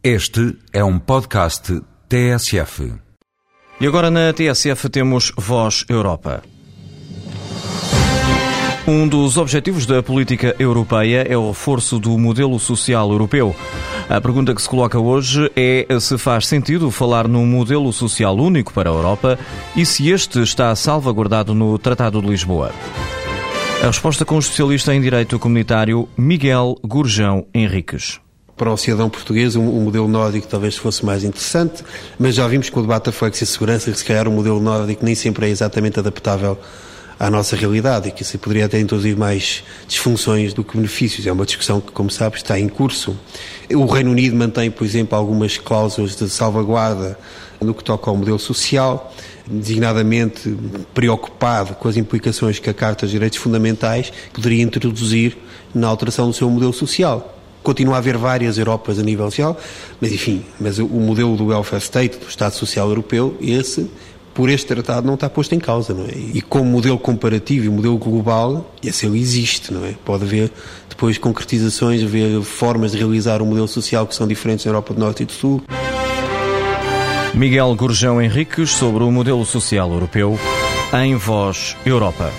Este é um podcast TSF. E agora na TSF temos Voz Europa. Um dos objetivos da política europeia é o reforço do modelo social europeu. A pergunta que se coloca hoje é se faz sentido falar num modelo social único para a Europa e se este está salvaguardado no Tratado de Lisboa. A resposta com o especialista em Direito Comunitário Miguel Gurjão Henriques para o cidadão português um, um modelo nórdico talvez fosse mais interessante, mas já vimos com o debate da flex e segurança que se calhar o modelo nórdico nem sempre é exatamente adaptável à nossa realidade e que isso poderia até introduzir mais disfunções do que benefícios. É uma discussão que, como sabes, está em curso. O Reino Unido mantém, por exemplo, algumas cláusulas de salvaguarda no que toca ao modelo social, designadamente preocupado com as implicações que a Carta dos Direitos Fundamentais poderia introduzir na alteração do seu modelo social. Continua a haver várias Europas a nível social, mas enfim, mas o modelo do welfare state, do Estado Social Europeu, esse por este tratado não está posto em causa, não é? E como modelo comparativo e modelo global, esse ele existe, não é? Pode haver depois concretizações, haver formas de realizar um modelo social que são diferentes na Europa do Norte e do Sul. Miguel Gurjão Henriques sobre o modelo social europeu em Voz Europa.